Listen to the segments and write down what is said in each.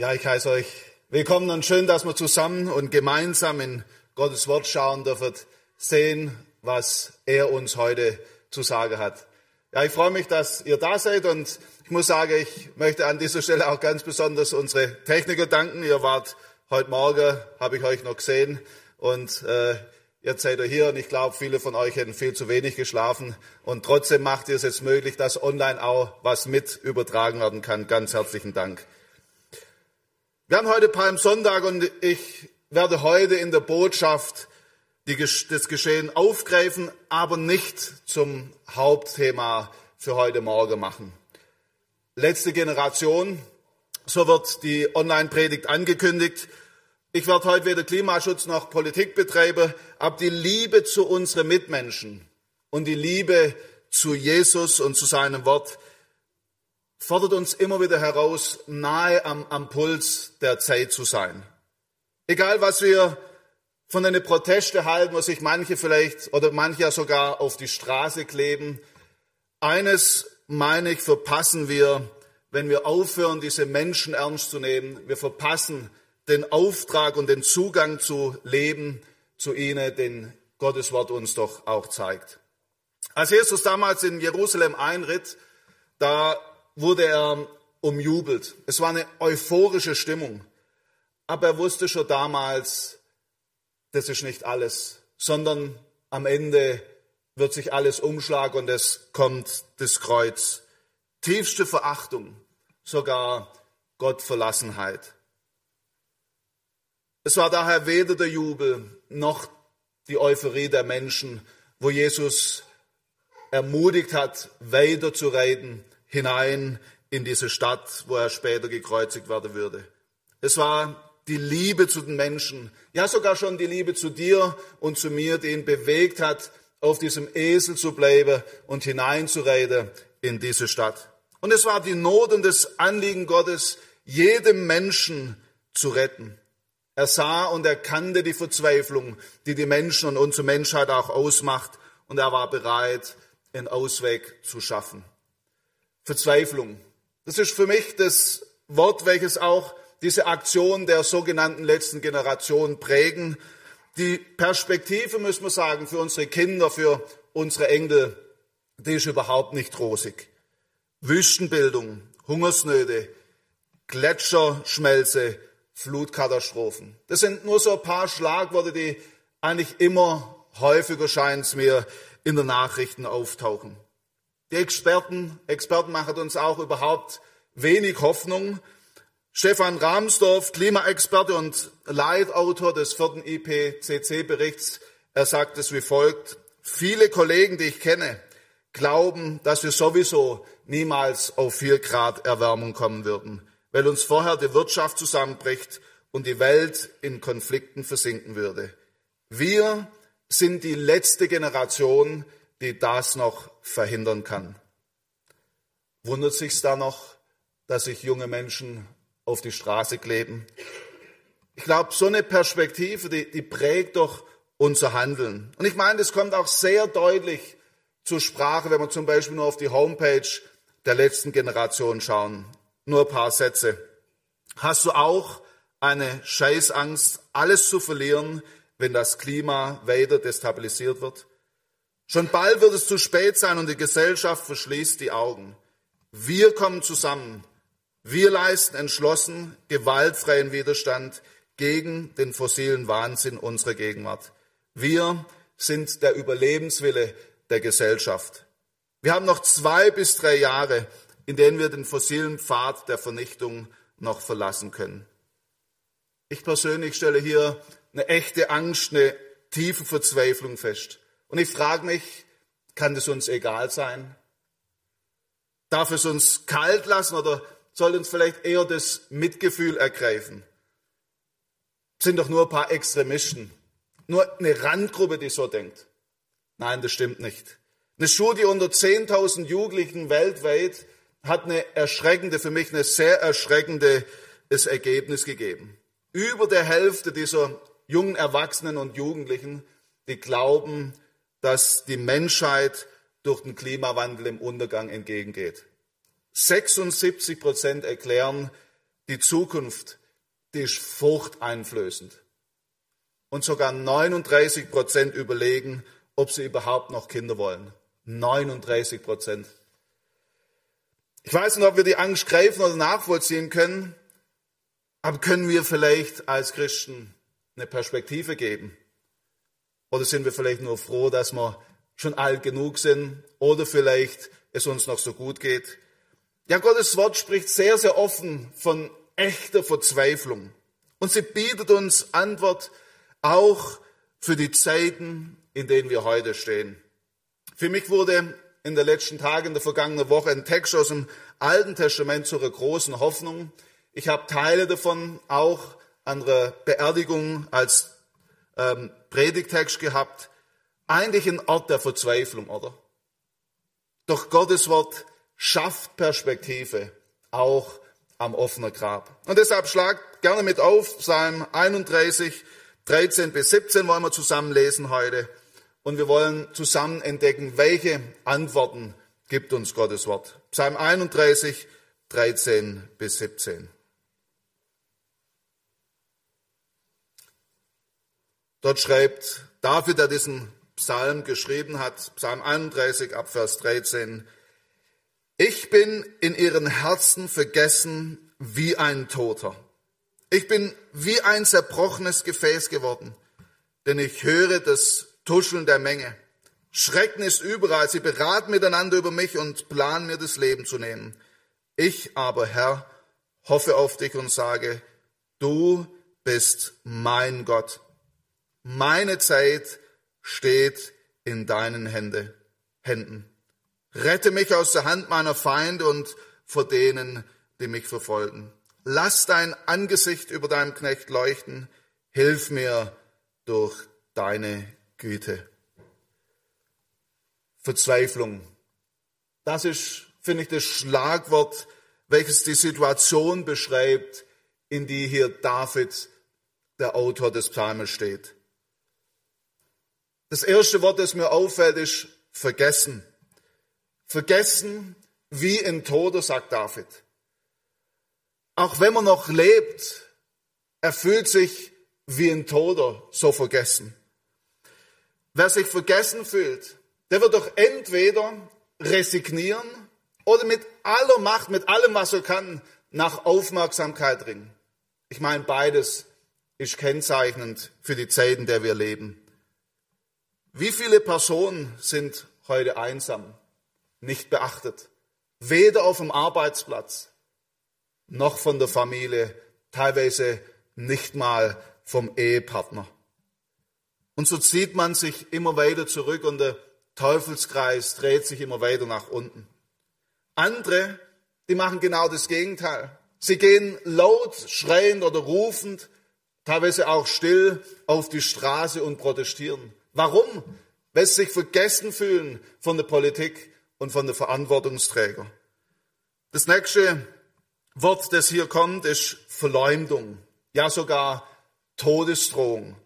Ja, ich heiße euch willkommen und schön, dass wir zusammen und gemeinsam in Gottes Wort schauen dürfen, sehen, was er uns heute zu sagen hat. Ja, ich freue mich, dass ihr da seid und ich muss sagen, ich möchte an dieser Stelle auch ganz besonders unsere Techniker danken. Ihr wart heute Morgen, habe ich euch noch gesehen und äh, Jetzt seid ihr hier und ich glaube, viele von euch hätten viel zu wenig geschlafen und trotzdem macht ihr es jetzt möglich, dass online auch was mit übertragen werden kann. Ganz herzlichen Dank. Wir haben heute Palmsonntag und ich werde heute in der Botschaft das Geschehen aufgreifen, aber nicht zum Hauptthema für heute Morgen machen. Letzte Generation, so wird die Online-Predigt angekündigt. Ich werde heute weder Klimaschutz noch Politik betreiben, aber die Liebe zu unseren Mitmenschen und die Liebe zu Jesus und zu seinem Wort fordert uns immer wieder heraus, nahe am, am Puls der Zeit zu sein. Egal, was wir von den Proteste halten, wo sich manche vielleicht oder manche ja sogar auf die Straße kleben. Eines, meine ich, verpassen wir, wenn wir aufhören, diese Menschen ernst zu nehmen. Wir verpassen den Auftrag und den Zugang zu Leben zu ihnen, den Gottes Wort uns doch auch zeigt. Als Jesus damals in Jerusalem einritt, da wurde er umjubelt. Es war eine euphorische Stimmung. Aber er wusste schon damals, das ist nicht alles, sondern am Ende wird sich alles umschlagen und es kommt das Kreuz. Tiefste Verachtung, sogar Gottverlassenheit. Es war daher weder der Jubel noch die Euphorie der Menschen, wo Jesus ermutigt hat, weiter zu reiten, hinein in diese Stadt, wo er später gekreuzigt werden würde. Es war die Liebe zu den Menschen, ja sogar schon die Liebe zu dir und zu mir, die ihn bewegt hat, auf diesem Esel zu bleiben und hineinzureiten in diese Stadt. Und es war die Not und das Anliegen Gottes, jedem Menschen zu retten. Er sah und erkannte die Verzweiflung, die die Menschen und unsere Menschheit auch ausmacht, und er war bereit, einen Ausweg zu schaffen. Verzweiflung. Das ist für mich das Wort, welches auch diese Aktion der sogenannten letzten Generation prägen. Die Perspektive, müssen wir sagen, für unsere Kinder, für unsere Enkel, die ist überhaupt nicht rosig. Wüstenbildung, Hungersnöte, Gletscherschmelze, Flutkatastrophen. Das sind nur so ein paar Schlagworte, die eigentlich immer häufiger scheint es mir in den Nachrichten auftauchen. Die Experten, Experten machen uns auch überhaupt wenig Hoffnung. Stefan Rahmsdorf, Klimaexperte und Leitautor des vierten IPCC-Berichts, er sagt es wie folgt. Viele Kollegen, die ich kenne, glauben, dass wir sowieso niemals auf vier Grad Erwärmung kommen würden, weil uns vorher die Wirtschaft zusammenbricht und die Welt in Konflikten versinken würde. Wir sind die letzte Generation, die das noch verhindern kann. Wundert sich da noch, dass sich junge Menschen auf die Straße kleben? Ich glaube, so eine Perspektive, die, die prägt doch unser Handeln. Und ich meine, das kommt auch sehr deutlich zur Sprache, wenn wir zum Beispiel nur auf die Homepage der letzten Generation schauen. Nur ein paar Sätze. Hast du auch eine Scheißangst, alles zu verlieren, wenn das Klima weiter destabilisiert wird? Schon bald wird es zu spät sein und die Gesellschaft verschließt die Augen. Wir kommen zusammen. Wir leisten entschlossen gewaltfreien Widerstand gegen den fossilen Wahnsinn unserer Gegenwart. Wir sind der Überlebenswille der Gesellschaft. Wir haben noch zwei bis drei Jahre, in denen wir den fossilen Pfad der Vernichtung noch verlassen können. Ich persönlich stelle hier eine echte Angst, eine tiefe Verzweiflung fest. Und ich frage mich, kann das uns egal sein? Darf es uns kalt lassen oder soll uns vielleicht eher das Mitgefühl ergreifen? Es sind doch nur ein paar Extremisten, nur eine Randgruppe, die so denkt. Nein, das stimmt nicht. Eine Studie unter 10.000 Jugendlichen weltweit hat eine erschreckende, für mich eine sehr erschreckende Ergebnis gegeben. Über der Hälfte dieser jungen Erwachsenen und Jugendlichen, die glauben, dass die Menschheit durch den Klimawandel im Untergang entgegengeht. 76 Prozent erklären, die Zukunft, die ist furchteinflößend. Und sogar 39 Prozent überlegen, ob sie überhaupt noch Kinder wollen. 39 Prozent. Ich weiß nicht, ob wir die Angst greifen oder nachvollziehen können, aber können wir vielleicht als Christen eine Perspektive geben? Oder sind wir vielleicht nur froh, dass wir schon alt genug sind oder vielleicht es uns noch so gut geht? Ja, Gottes Wort spricht sehr, sehr offen von echter Verzweiflung. Und sie bietet uns Antwort auch für die Zeiten, in denen wir heute stehen. Für mich wurde in den letzten Tagen, in der vergangenen Woche, ein Text aus dem Alten Testament zu einer großen Hoffnung. Ich habe Teile davon auch an der Beerdigung als ähm, Predigtext gehabt. Eigentlich ein Ort der Verzweiflung, oder? Doch Gottes Wort schafft Perspektive, auch am offenen Grab. Und deshalb schlagt gerne mit auf, Psalm 31, 13 bis 17 wollen wir zusammen lesen heute. Und wir wollen zusammen entdecken, welche Antworten gibt uns Gottes Wort. Psalm 31, 13 bis 17. Dort schreibt David, der diesen Psalm geschrieben hat, Psalm 31 ab Vers 13, ich bin in ihren Herzen vergessen wie ein Toter. Ich bin wie ein zerbrochenes Gefäß geworden, denn ich höre das Tuscheln der Menge. Schrecken ist überall. Sie beraten miteinander über mich und planen mir das Leben zu nehmen. Ich aber, Herr, hoffe auf dich und sage, du bist mein Gott. Meine Zeit steht in deinen Hände, Händen. Rette mich aus der Hand meiner Feinde und vor denen, die mich verfolgen. Lass dein Angesicht über deinem Knecht leuchten. Hilf mir durch deine Güte. Verzweiflung. Das ist, finde ich, das Schlagwort, welches die Situation beschreibt, in die hier David, der Autor des Psalmes, steht. Das erste Wort, das mir auffällt, ist vergessen. Vergessen wie ein Toter, sagt David. Auch wenn man noch lebt, er fühlt sich wie ein Toter, so vergessen. Wer sich vergessen fühlt, der wird doch entweder resignieren oder mit aller Macht, mit allem, was er kann, nach Aufmerksamkeit ringen. Ich meine, beides ist kennzeichnend für die Zeiten, in der wir leben. Wie viele Personen sind heute einsam, nicht beachtet? Weder auf dem Arbeitsplatz noch von der Familie, teilweise nicht mal vom Ehepartner. Und so zieht man sich immer weiter zurück und der Teufelskreis dreht sich immer weiter nach unten. Andere, die machen genau das Gegenteil. Sie gehen laut, schreiend oder rufend, teilweise auch still auf die Straße und protestieren. Warum? Weil sie sich vergessen fühlen von der Politik und von der Verantwortungsträger. Das nächste Wort, das hier kommt, ist Verleumdung. Ja, sogar Todesdrohung.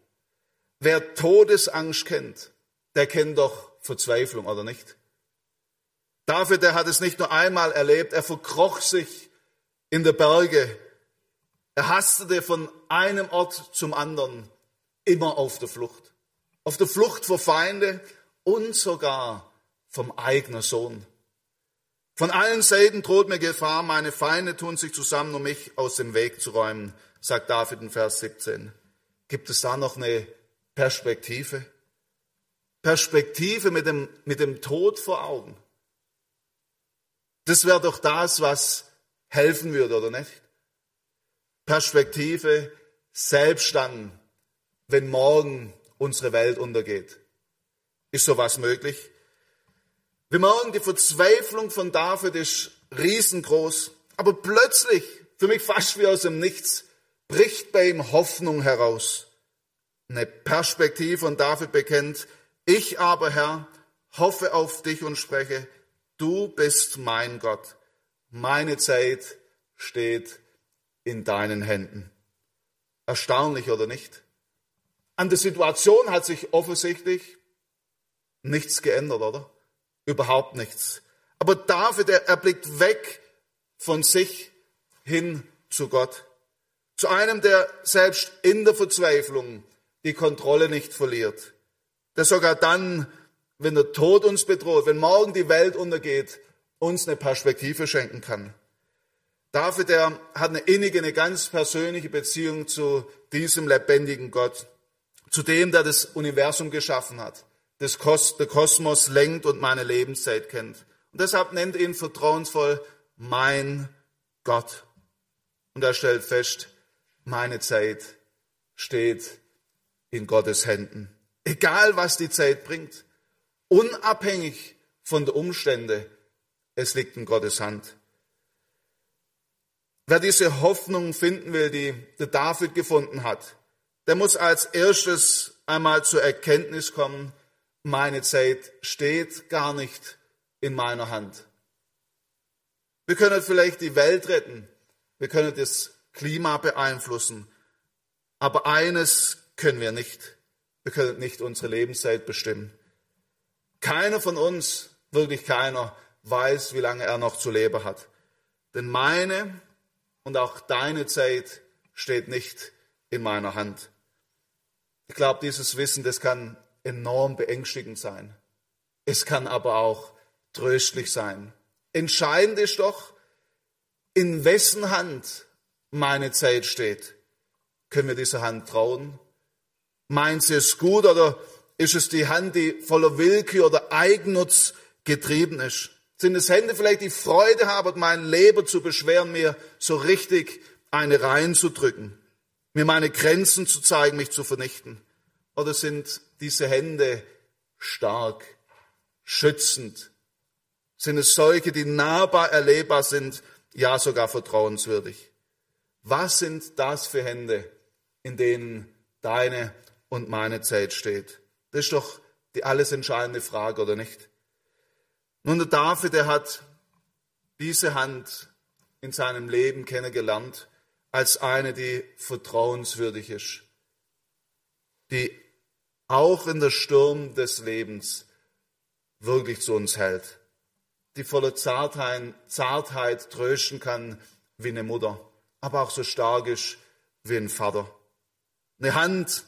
Wer Todesangst kennt, der kennt doch Verzweiflung, oder nicht? David, der hat es nicht nur einmal erlebt, er verkroch sich in der Berge. Er hastete von einem Ort zum anderen, immer auf der Flucht. Auf der Flucht vor Feinde und sogar vom eigenen Sohn. Von allen Seiten droht mir Gefahr, meine Feinde tun sich zusammen, um mich aus dem Weg zu räumen, sagt David in Vers 17. Gibt es da noch eine Perspektive. Perspektive mit dem, mit dem Tod vor Augen. Das wäre doch das, was helfen würde, oder nicht? Perspektive selbst dann, wenn morgen unsere Welt untergeht. Ist sowas möglich? Wir merken, die Verzweiflung von David ist riesengroß, aber plötzlich, für mich fast wie aus dem Nichts, bricht bei ihm Hoffnung heraus eine Perspektive und David bekennt, ich aber, Herr, hoffe auf dich und spreche, du bist mein Gott. Meine Zeit steht in deinen Händen. Erstaunlich oder nicht? An der Situation hat sich offensichtlich nichts geändert, oder? Überhaupt nichts. Aber David, er, er blickt weg von sich hin zu Gott. Zu einem, der selbst in der Verzweiflung die Kontrolle nicht verliert. Der sogar dann, wenn der Tod uns bedroht, wenn morgen die Welt untergeht, uns eine Perspektive schenken kann. David, der hat eine innige, eine ganz persönliche Beziehung zu diesem lebendigen Gott, zu dem, der das Universum geschaffen hat, das Kos der Kosmos lenkt und meine Lebenszeit kennt. Und deshalb nennt ihn vertrauensvoll mein Gott. Und er stellt fest, meine Zeit steht in Gottes Händen. Egal was die Zeit bringt, unabhängig von den Umständen, es liegt in Gottes Hand. Wer diese Hoffnung finden will, die der David gefunden hat, der muss als erstes einmal zur Erkenntnis kommen, meine Zeit steht gar nicht in meiner Hand. Wir können vielleicht die Welt retten, wir können das Klima beeinflussen, aber eines können wir nicht. Wir können nicht unsere Lebenszeit bestimmen. Keiner von uns, wirklich keiner, weiß, wie lange er noch zu leben hat. Denn meine und auch deine Zeit steht nicht in meiner Hand. Ich glaube, dieses Wissen, das kann enorm beängstigend sein. Es kann aber auch tröstlich sein. Entscheidend ist doch, in wessen Hand meine Zeit steht. Können wir dieser Hand trauen? Meint sie es gut oder ist es die Hand, die voller Willkür oder Eigennutz getrieben ist? Sind es Hände vielleicht, die Freude haben, mein Leben zu beschweren, mir so richtig eine reinzudrücken, mir meine Grenzen zu zeigen, mich zu vernichten? Oder sind diese Hände stark, schützend? Sind es solche, die nahbar erlebbar sind, ja sogar vertrauenswürdig? Was sind das für Hände, in denen deine und meine Zeit steht? Das ist doch die alles entscheidende Frage, oder nicht? Nun, der David, der hat diese Hand in seinem Leben kennengelernt als eine, die vertrauenswürdig ist, die auch in der Sturm des Lebens wirklich zu uns hält, die voller Zartheit, Zartheit trösten kann wie eine Mutter, aber auch so stark ist wie ein Vater. Eine Hand,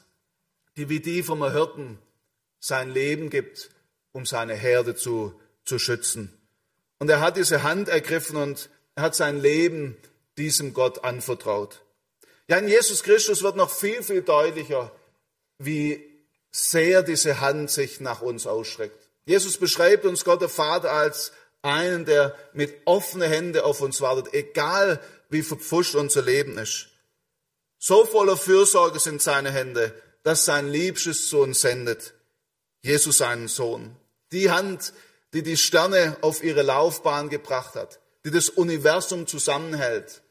die wie die vom Hirten sein Leben gibt, um seine Herde zu, zu schützen. Und er hat diese Hand ergriffen und er hat sein Leben diesem Gott anvertraut. Ja, in Jesus Christus wird noch viel, viel deutlicher, wie sehr diese Hand sich nach uns ausstreckt. Jesus beschreibt uns Gott der Vater als einen, der mit offenen Händen auf uns wartet, egal wie verpfuscht unser Leben ist. So voller Fürsorge sind seine Hände, dass sein Liebstes zu uns sendet. Jesus seinen Sohn. Die Hand, die die Sterne auf ihre Laufbahn gebracht hat, die das Universum zusammenhält.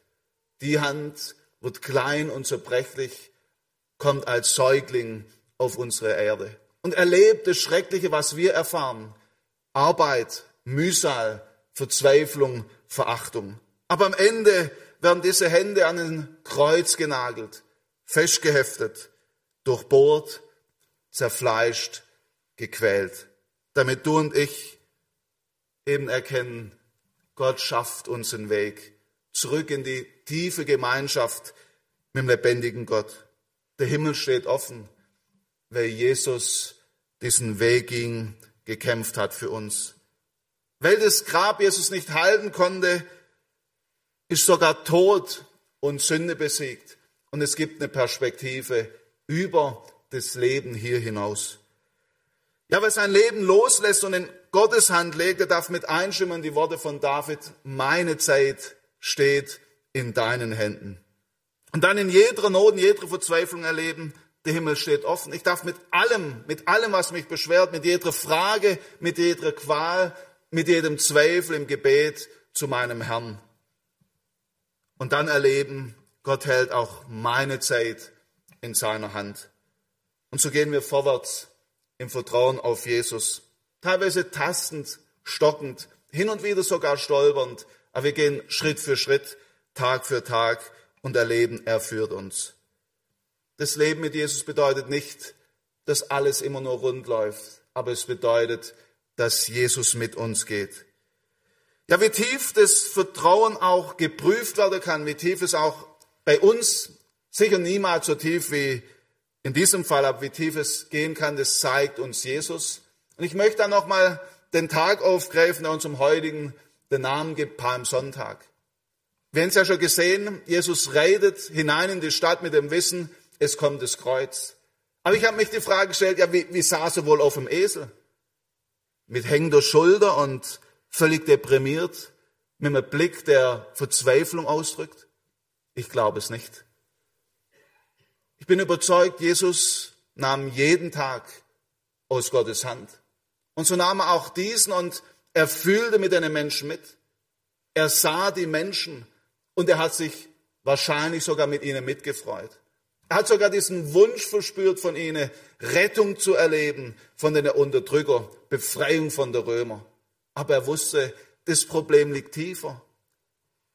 Die Hand wird klein und zerbrechlich, kommt als Säugling auf unsere Erde und erlebt das Schreckliche, was wir erfahren. Arbeit, Mühsal, Verzweiflung, Verachtung. Aber am Ende werden diese Hände an ein Kreuz genagelt, festgeheftet, durchbohrt, zerfleischt, gequält, damit du und ich eben erkennen, Gott schafft uns einen Weg zurück in die tiefe Gemeinschaft mit dem lebendigen Gott. Der Himmel steht offen, weil Jesus diesen Weg ging, gekämpft hat für uns. Weil das Grab Jesus nicht halten konnte, ist sogar Tod und Sünde besiegt. Und es gibt eine Perspektive über das Leben hier hinaus. Ja, wer sein Leben loslässt und in Gottes Hand legt, der darf mit einstimmen die Worte von David, meine Zeit steht in deinen Händen. Und dann in jeder Not, in jeder Verzweiflung erleben, der Himmel steht offen. Ich darf mit allem, mit allem, was mich beschwert, mit jeder Frage, mit jeder Qual, mit jedem Zweifel im Gebet zu meinem Herrn. Und dann erleben, Gott hält auch meine Zeit in seiner Hand. Und so gehen wir vorwärts im Vertrauen auf Jesus. Teilweise tastend, stockend, hin und wieder sogar stolpernd, aber wir gehen Schritt für Schritt, Tag für Tag und erleben, er führt uns. Das Leben mit Jesus bedeutet nicht, dass alles immer nur rund läuft, aber es bedeutet, dass Jesus mit uns geht. Ja, wie tief das Vertrauen auch geprüft werden kann, wie tief es auch bei uns, sicher niemals so tief wie in diesem Fall, aber wie tief es gehen kann, das zeigt uns Jesus. Und ich möchte dann nochmal den Tag aufgreifen, der uns am heutigen den Namen gibt, Palmsonntag. Wir haben es ja schon gesehen, Jesus reitet hinein in die Stadt mit dem Wissen, es kommt das Kreuz. Aber ich habe mich die Frage gestellt, ja, wie, wie saß er wohl auf dem Esel? Mit hängender Schulter und völlig deprimiert, mit einem Blick, der Verzweiflung ausdrückt? Ich glaube es nicht. Ich bin überzeugt, Jesus nahm jeden Tag aus Gottes Hand. Und so nahm er auch diesen und er fühlte mit den Menschen mit. Er sah die Menschen und er hat sich wahrscheinlich sogar mit ihnen mitgefreut. Er hat sogar diesen Wunsch verspürt von ihnen, Rettung zu erleben von den Unterdrücker, Befreiung von der Römer. Aber er wusste, das Problem liegt tiefer.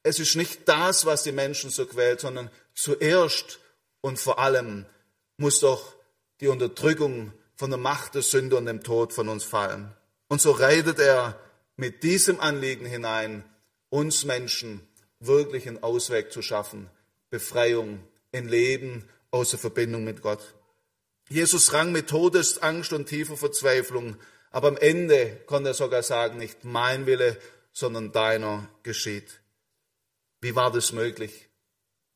Es ist nicht das, was die Menschen so quält, sondern zuerst und vor allem muss doch die Unterdrückung von der Macht der Sünde und dem Tod von uns fallen. Und so reitet er mit diesem Anliegen hinein, uns Menschen wirklich einen Ausweg zu schaffen, Befreiung, ein Leben aus der Verbindung mit Gott. Jesus rang mit Todesangst und tiefer Verzweiflung, aber am Ende konnte er sogar sagen, nicht mein Wille, sondern deiner geschieht. Wie war das möglich?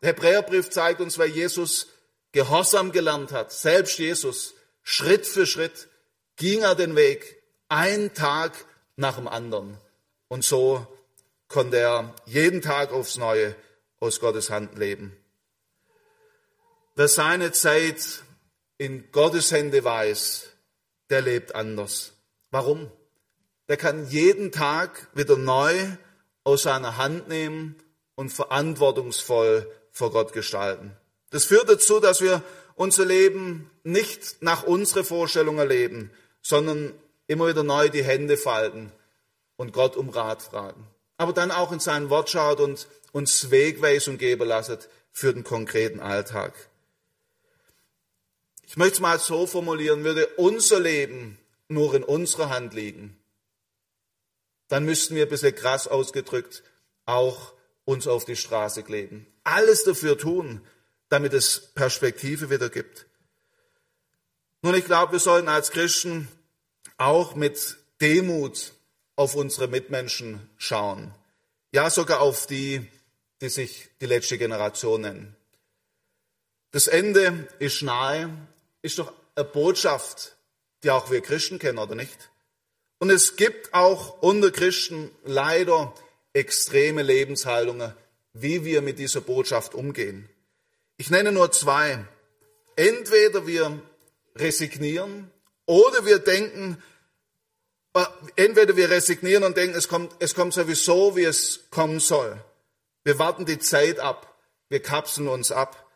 Der Hebräerbrief zeigt uns, weil Jesus Gehorsam gelernt hat, selbst Jesus, Schritt für Schritt ging er den Weg, ein Tag nach dem anderen. Und so konnte er jeden Tag aufs Neue aus Gottes Hand leben. Wer seine Zeit in Gottes Hände weiß, der lebt anders. Warum? Der kann jeden Tag wieder neu aus seiner Hand nehmen und verantwortungsvoll vor Gott gestalten. Das führt dazu, dass wir unser Leben nicht nach unserer Vorstellung erleben, sondern immer wieder neu die Hände falten und Gott um Rat fragen. Aber dann auch in sein Wort schaut und uns Wegweisung geben lasset für den konkreten Alltag. Ich möchte es mal so formulieren, würde unser Leben nur in unserer Hand liegen, dann müssten wir ein bisschen krass ausgedrückt auch uns auf die Straße kleben. Alles dafür tun, damit es Perspektive wieder gibt. Nun, ich glaube, wir sollten als Christen auch mit Demut auf unsere Mitmenschen schauen. Ja, sogar auf die, die sich die letzte Generation nennen. Das Ende ist nahe, ist doch eine Botschaft, die auch wir Christen kennen, oder nicht? Und es gibt auch unter Christen leider extreme Lebenshaltungen, wie wir mit dieser Botschaft umgehen. Ich nenne nur zwei. Entweder wir resignieren oder wir denken, entweder wir resignieren und denken, es kommt, es kommt sowieso, wie es kommen soll. Wir warten die Zeit ab. Wir kapseln uns ab.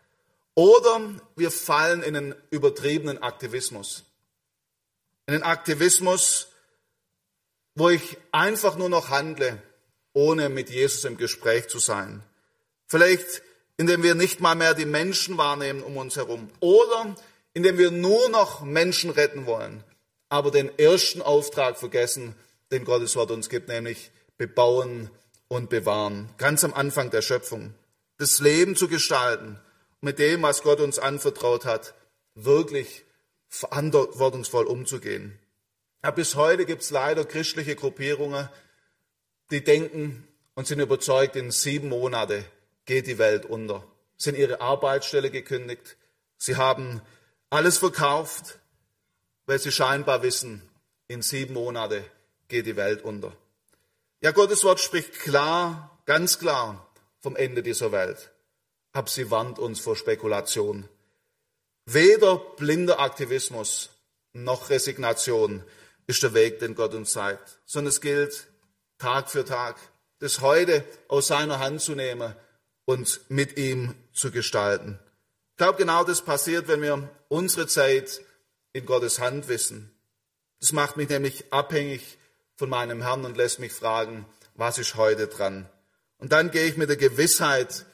Oder wir fallen in einen übertriebenen Aktivismus. In einen Aktivismus, wo ich einfach nur noch handle, ohne mit Jesus im Gespräch zu sein. Vielleicht indem wir nicht mal mehr die Menschen wahrnehmen um uns herum. Oder indem wir nur noch Menschen retten wollen, aber den ersten Auftrag vergessen, den Gottes Wort uns gibt, nämlich bebauen und bewahren. Ganz am Anfang der Schöpfung. Das Leben zu gestalten, mit dem, was Gott uns anvertraut hat, wirklich verantwortungsvoll umzugehen. Ja, bis heute gibt es leider christliche Gruppierungen, die denken und sind überzeugt, in sieben Monate geht die Welt unter. Sind ihre Arbeitsstelle gekündigt. Sie haben alles verkauft, weil sie scheinbar wissen, in sieben Monate geht die Welt unter. Ja, Gottes Wort spricht klar, ganz klar vom Ende dieser Welt. Aber sie warnt uns vor Spekulation. Weder blinder Aktivismus noch Resignation ist der Weg, den Gott uns zeigt, sondern es gilt, Tag für Tag, das heute aus seiner Hand zu nehmen und mit ihm zu gestalten. Ich glaube, genau das passiert, wenn wir unsere Zeit in Gottes Hand wissen. Das macht mich nämlich abhängig von meinem Herrn und lässt mich fragen, was ist heute dran? Und dann gehe ich mit der Gewissheit,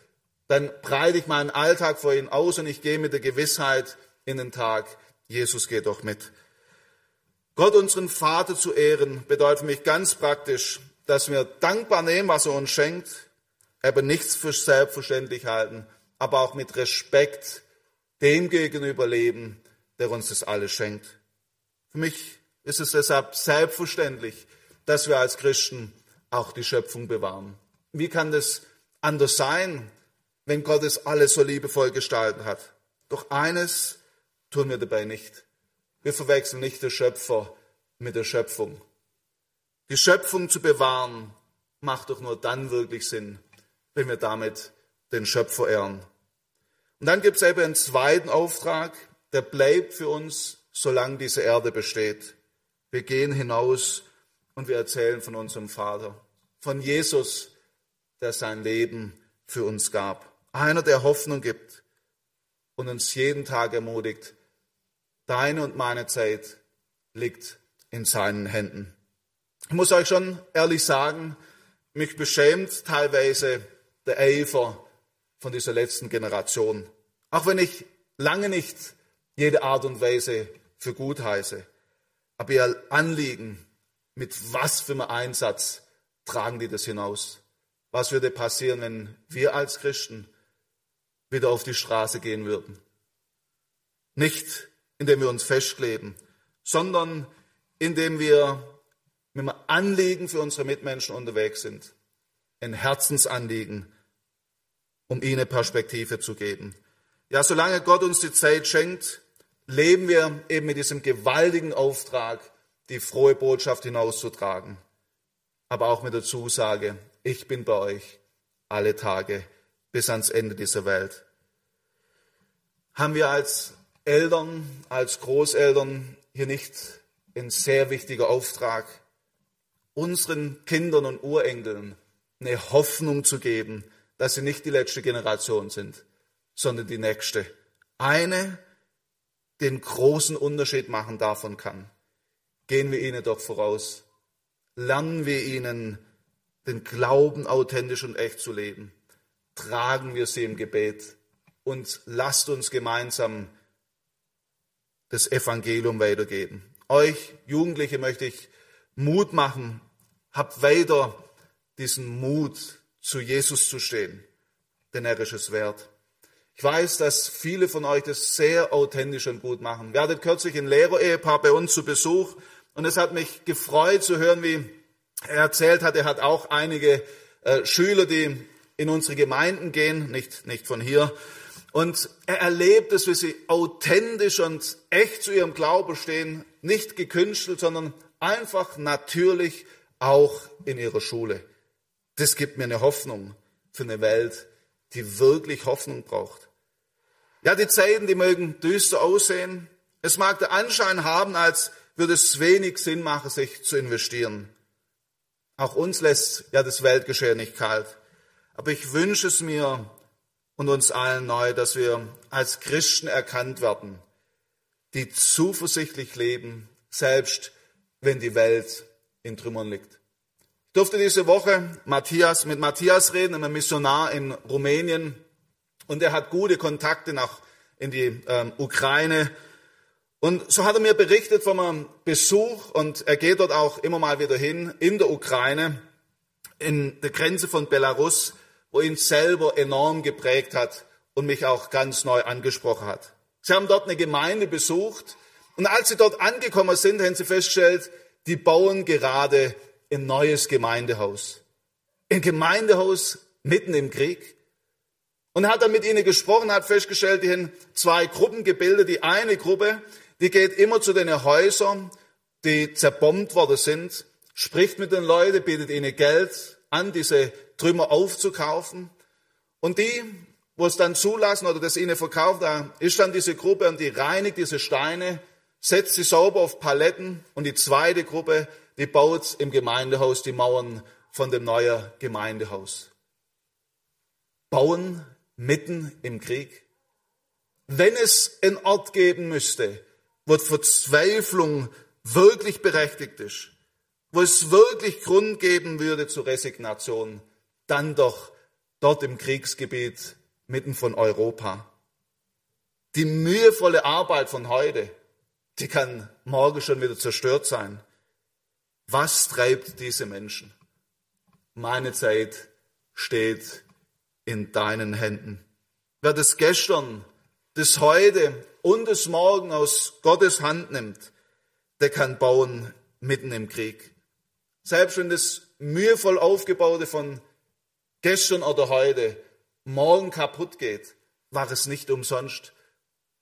dann breite ich meinen Alltag vor ihn aus und ich gehe mit der Gewissheit in den Tag, Jesus geht doch mit. Gott, unseren Vater zu ehren, bedeutet für mich ganz praktisch, dass wir dankbar nehmen, was er uns schenkt, aber nichts für selbstverständlich halten, aber auch mit Respekt dem gegenüber leben, der uns das alles schenkt. Für mich ist es deshalb selbstverständlich, dass wir als Christen auch die Schöpfung bewahren. Wie kann das anders sein, wenn Gott es alles so liebevoll gestaltet hat? Doch eines tun wir dabei nicht. Wir verwechseln nicht den Schöpfer mit der Schöpfung. Die Schöpfung zu bewahren macht doch nur dann wirklich Sinn, wenn wir damit den Schöpfer ehren. Und dann gibt es eben einen zweiten Auftrag, der bleibt für uns, solange diese Erde besteht. Wir gehen hinaus und wir erzählen von unserem Vater, von Jesus, der sein Leben für uns gab. Einer, der Hoffnung gibt und uns jeden Tag ermutigt, deine und meine Zeit liegt in seinen Händen. Ich muss euch schon ehrlich sagen, mich beschämt teilweise der Eifer von dieser letzten Generation. Auch wenn ich lange nicht jede Art und Weise für gut heiße. Aber ihr Anliegen, mit was für einem Einsatz tragen die das hinaus? Was würde passieren, wenn wir als Christen wieder auf die Straße gehen würden? Nicht, indem wir uns festkleben, sondern indem wir mit einem Anliegen für unsere Mitmenschen unterwegs sind. Ein Herzensanliegen, um ihnen Perspektive zu geben. Ja, solange Gott uns die Zeit schenkt, leben wir eben mit diesem gewaltigen Auftrag, die frohe Botschaft hinauszutragen. Aber auch mit der Zusage, ich bin bei euch alle Tage bis ans Ende dieser Welt. Haben wir als Eltern, als Großeltern hier nicht ein sehr wichtiger Auftrag, unseren Kindern und Urenkeln eine Hoffnung zu geben, dass sie nicht die letzte Generation sind, sondern die nächste. Eine, den großen Unterschied machen davon kann. Gehen wir ihnen doch voraus. Lernen wir ihnen den Glauben authentisch und echt zu leben. Tragen wir sie im Gebet und lasst uns gemeinsam das Evangelium weitergeben. Euch Jugendliche möchte ich Mut machen, habt weiter diesen Mut, zu Jesus zu stehen, denn er ist es wert. Ich weiß, dass viele von euch das sehr authentisch und gut machen. Wir hatten kürzlich ein Lehrer-Ehepaar bei uns zu Besuch und es hat mich gefreut zu hören, wie er erzählt hat, er hat auch einige äh, Schüler, die in unsere Gemeinden gehen, nicht, nicht von hier. Und er erlebt es, wie sie authentisch und echt zu ihrem Glauben stehen, nicht gekünstelt, sondern einfach natürlich auch in ihrer Schule. Das gibt mir eine Hoffnung für eine Welt, die wirklich Hoffnung braucht. Ja, die Zeiten, die mögen düster aussehen. Es mag den Anschein haben, als würde es wenig Sinn machen, sich zu investieren. Auch uns lässt ja das Weltgeschehen nicht kalt. Aber ich wünsche es mir und uns allen neu, dass wir als Christen erkannt werden, die zuversichtlich leben, selbst wenn die Welt in Trümmern liegt. Ich durfte diese Woche Matthias, mit Matthias reden, einem Missionar in Rumänien, und er hat gute Kontakte nach, in die ähm, Ukraine. Und so hat er mir berichtet von einem Besuch, und er geht dort auch immer mal wieder hin, in der Ukraine, in der Grenze von Belarus, wo ihn selber enorm geprägt hat und mich auch ganz neu angesprochen hat. Sie haben dort eine Gemeinde besucht, und als sie dort angekommen sind, haben sie festgestellt, die bauen gerade ein neues Gemeindehaus. Ein Gemeindehaus mitten im Krieg. Und hat dann mit ihnen gesprochen, hat festgestellt, die haben zwei Gruppen gebildet. Die eine Gruppe, die geht immer zu den Häusern, die zerbombt worden sind, spricht mit den Leuten, bietet ihnen Geld an, diese Trümmer aufzukaufen. Und die, wo es dann zulassen oder das ihnen verkauft, da ist dann diese Gruppe und die reinigt diese Steine, setzt sie sauber auf Paletten und die zweite Gruppe, die baut im Gemeindehaus die Mauern von dem neuen Gemeindehaus. Bauen mitten im Krieg. Wenn es einen Ort geben müsste, wo Verzweiflung wirklich berechtigt ist, wo es wirklich Grund geben würde zur Resignation, dann doch dort im Kriegsgebiet mitten von Europa. Die mühevolle Arbeit von heute, die kann morgen schon wieder zerstört sein. Was treibt diese Menschen? meine Zeit steht in deinen Händen. Wer das gestern, das heute und das morgen aus Gottes Hand nimmt, der kann bauen mitten im Krieg. Selbst wenn das mühevoll aufgebaute von gestern oder heute morgen kaputt geht, war es nicht umsonst,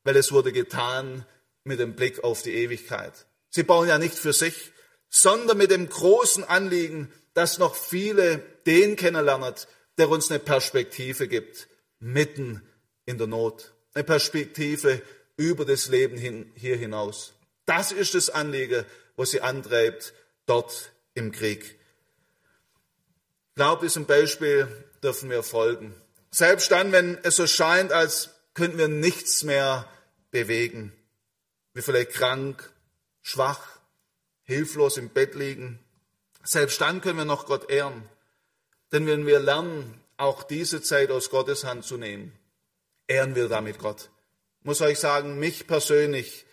weil es wurde getan mit dem Blick auf die Ewigkeit. Sie bauen ja nicht für sich, sondern mit dem großen Anliegen, dass noch viele den kennenlernen, der uns eine Perspektive gibt, mitten in der Not. Eine Perspektive über das Leben hin, hier hinaus. Das ist das Anliegen, was sie antreibt dort im Krieg. Ich glaube, diesem Beispiel dürfen wir folgen. Selbst dann, wenn es so scheint, als könnten wir nichts mehr bewegen. Wir vielleicht krank, schwach, hilflos im Bett liegen. Selbst dann können wir noch Gott ehren. Denn wenn wir lernen, auch diese Zeit aus Gottes Hand zu nehmen, ehren wir damit Gott. Ich muss euch sagen, mich persönlich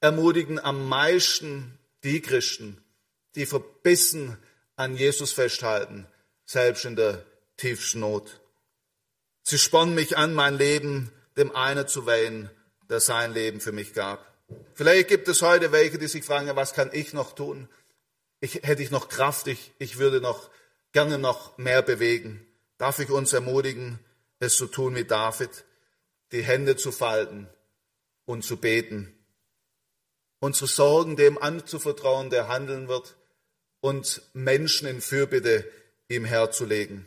ermutigen am meisten die Christen, die verbissen an Jesus festhalten, selbst in der tiefsten Not. Sie spornen mich an, mein Leben dem einen zu weihen, der sein Leben für mich gab. Vielleicht gibt es heute welche, die sich fragen, was kann ich noch tun? Ich, hätte ich noch Kraft, ich, ich würde noch gerne noch mehr bewegen. Darf ich uns ermutigen, es zu tun wie David, die Hände zu falten und zu beten, unsere Sorgen dem anzuvertrauen, der handeln wird, und Menschen in Fürbitte ihm herzulegen.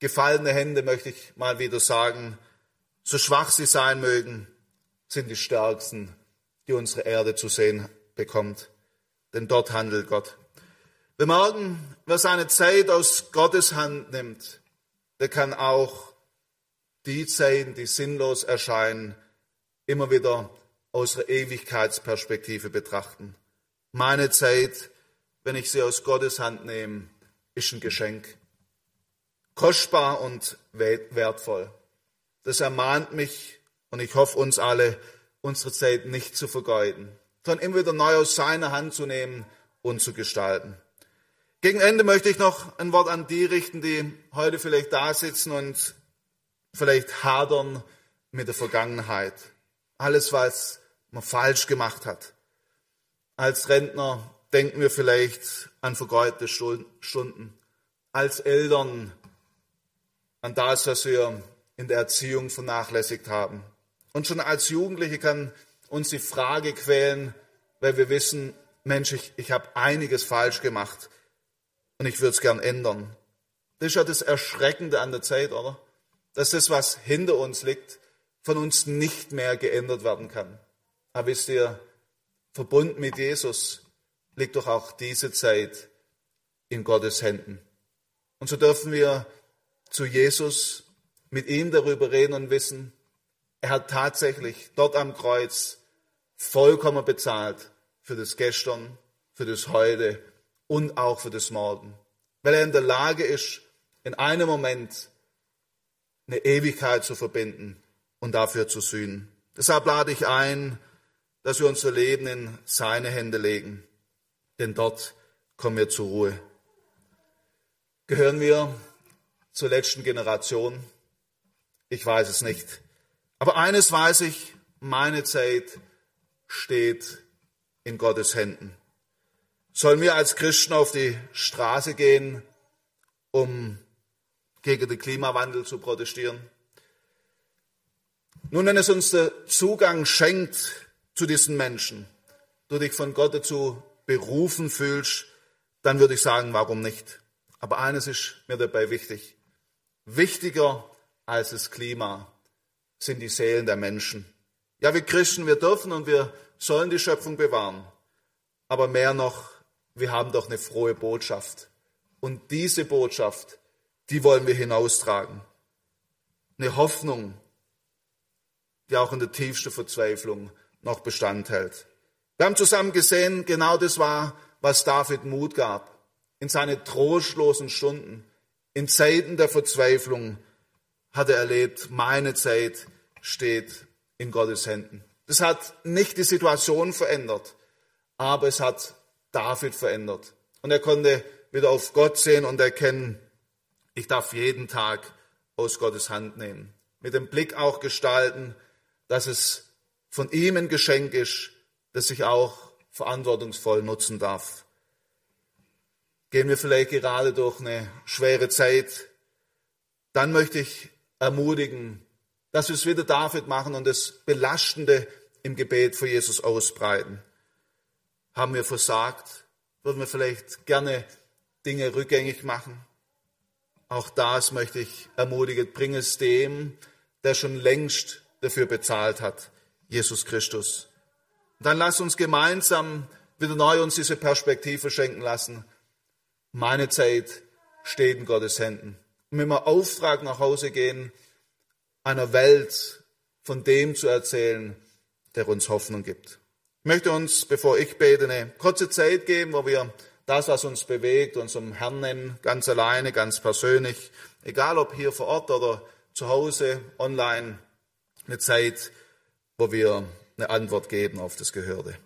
Gefallene Hände möchte ich mal wieder sagen, so schwach sie sein mögen, sind die stärksten, die unsere Erde zu sehen bekommt. Denn dort handelt Gott. Wir merken, wer seine Zeit aus Gottes Hand nimmt, der kann auch die Zeiten, die sinnlos erscheinen, immer wieder aus der Ewigkeitsperspektive betrachten. Meine Zeit, wenn ich sie aus Gottes Hand nehme, ist ein Geschenk. Kostbar und wertvoll. Das ermahnt mich und ich hoffe uns alle, unsere Zeit nicht zu vergeuden, sondern immer wieder neu aus seiner Hand zu nehmen und zu gestalten. Gegen Ende möchte ich noch ein Wort an die richten, die heute vielleicht da sitzen und vielleicht hadern mit der Vergangenheit. Alles, was man falsch gemacht hat. Als Rentner denken wir vielleicht an vergeudete Stunden. Als Eltern an das, was wir in der Erziehung vernachlässigt haben. Und schon als Jugendliche kann uns die Frage quälen, weil wir wissen, Mensch, ich, ich habe einiges falsch gemacht und ich würde es gern ändern. Das ist ja das Erschreckende an der Zeit, oder? Dass das, was hinter uns liegt, von uns nicht mehr geändert werden kann. Aber wisst ihr, verbunden mit Jesus liegt doch auch diese Zeit in Gottes Händen. Und so dürfen wir zu Jesus mit ihm darüber reden und wissen, er hat tatsächlich dort am Kreuz vollkommen bezahlt für das Gestern, für das Heute und auch für das Morgen. Weil er in der Lage ist, in einem Moment eine Ewigkeit zu verbinden und dafür zu sühnen. Deshalb lade ich ein, dass wir unser Leben in seine Hände legen, denn dort kommen wir zur Ruhe. Gehören wir zur letzten Generation? Ich weiß es nicht. Aber eines weiß ich, meine Zeit steht in Gottes Händen. Sollen wir als Christen auf die Straße gehen, um gegen den Klimawandel zu protestieren? Nun, wenn es uns der Zugang schenkt zu diesen Menschen, du dich von Gott dazu berufen fühlst, dann würde ich sagen, warum nicht? Aber eines ist mir dabei wichtig. Wichtiger als das Klima sind die Seelen der Menschen. Ja, wir Christen, wir dürfen und wir sollen die Schöpfung bewahren. Aber mehr noch, wir haben doch eine frohe Botschaft. Und diese Botschaft, die wollen wir hinaustragen. Eine Hoffnung, die auch in der tiefsten Verzweiflung noch Bestand hält. Wir haben zusammen gesehen, genau das war, was David Mut gab. In seine trostlosen Stunden, in Zeiten der Verzweiflung hat er erlebt, meine Zeit steht in Gottes Händen. Das hat nicht die Situation verändert, aber es hat David verändert. Und er konnte wieder auf Gott sehen und erkennen, ich darf jeden Tag aus Gottes Hand nehmen. Mit dem Blick auch gestalten, dass es von ihm ein Geschenk ist, das ich auch verantwortungsvoll nutzen darf. Gehen wir vielleicht gerade durch eine schwere Zeit, dann möchte ich ermutigen, dass wir es wieder David machen und das Belastende im Gebet für Jesus ausbreiten. Haben wir versagt? Würden wir vielleicht gerne Dinge rückgängig machen? Auch das möchte ich ermutigen. Bring es dem, der schon längst dafür bezahlt hat, Jesus Christus. Und dann lass uns gemeinsam wieder neu uns diese Perspektive schenken lassen. Meine Zeit steht in Gottes Händen. Wenn wir Auftrag nach Hause gehen, einer Welt von dem zu erzählen, der uns Hoffnung gibt. Ich möchte uns, bevor ich bete, eine kurze Zeit geben, wo wir das, was uns bewegt, unserem Herrn nennen, ganz alleine, ganz persönlich, egal ob hier vor Ort oder zu Hause, online, eine Zeit, wo wir eine Antwort geben auf das Gehörte.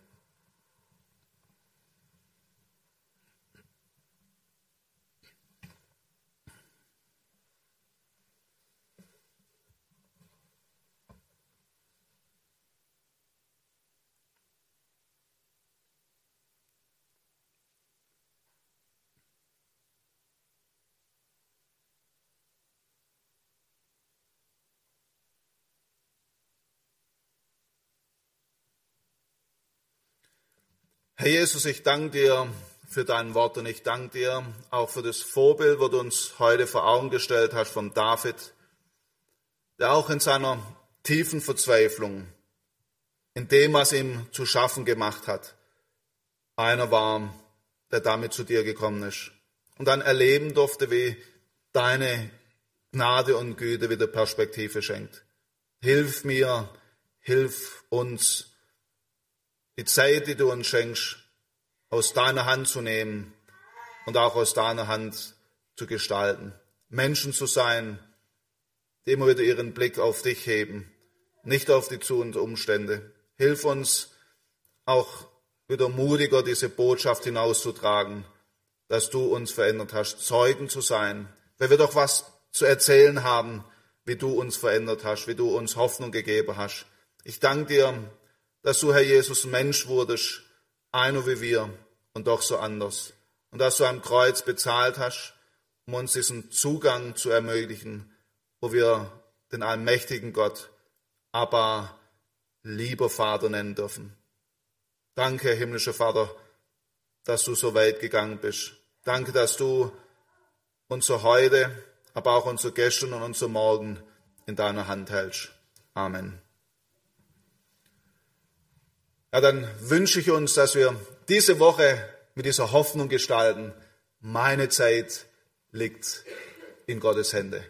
Herr Jesus, ich danke dir für dein Wort und ich danke dir auch für das Vorbild, was du uns heute vor Augen gestellt hast von David, der auch in seiner tiefen Verzweiflung, in dem, was ihm zu schaffen gemacht hat, einer war, der damit zu dir gekommen ist und dann erleben durfte, wie deine Gnade und Güte wieder Perspektive schenkt. Hilf mir, hilf uns, die Zeit, die du uns schenkst, aus deiner Hand zu nehmen und auch aus deiner Hand zu gestalten. Menschen zu sein, die immer wieder ihren Blick auf dich heben, nicht auf die Zu- und Umstände. Hilf uns auch wieder mutiger, diese Botschaft hinauszutragen, dass du uns verändert hast, Zeugen zu sein, weil wir doch was zu erzählen haben, wie du uns verändert hast, wie du uns Hoffnung gegeben hast. Ich danke dir, dass du, Herr Jesus, Mensch wurdest, einer wie wir und doch so anders. Und dass du am Kreuz bezahlt hast, um uns diesen Zugang zu ermöglichen, wo wir den allmächtigen Gott, aber lieber Vater nennen dürfen. Danke, himmlischer Vater, dass du so weit gegangen bist. Danke, dass du unser Heute, aber auch unser Gestern und unser Morgen in deiner Hand hältst. Amen. Ja, dann wünsche ich uns, dass wir diese Woche mit dieser Hoffnung gestalten. Meine Zeit liegt in Gottes Hände.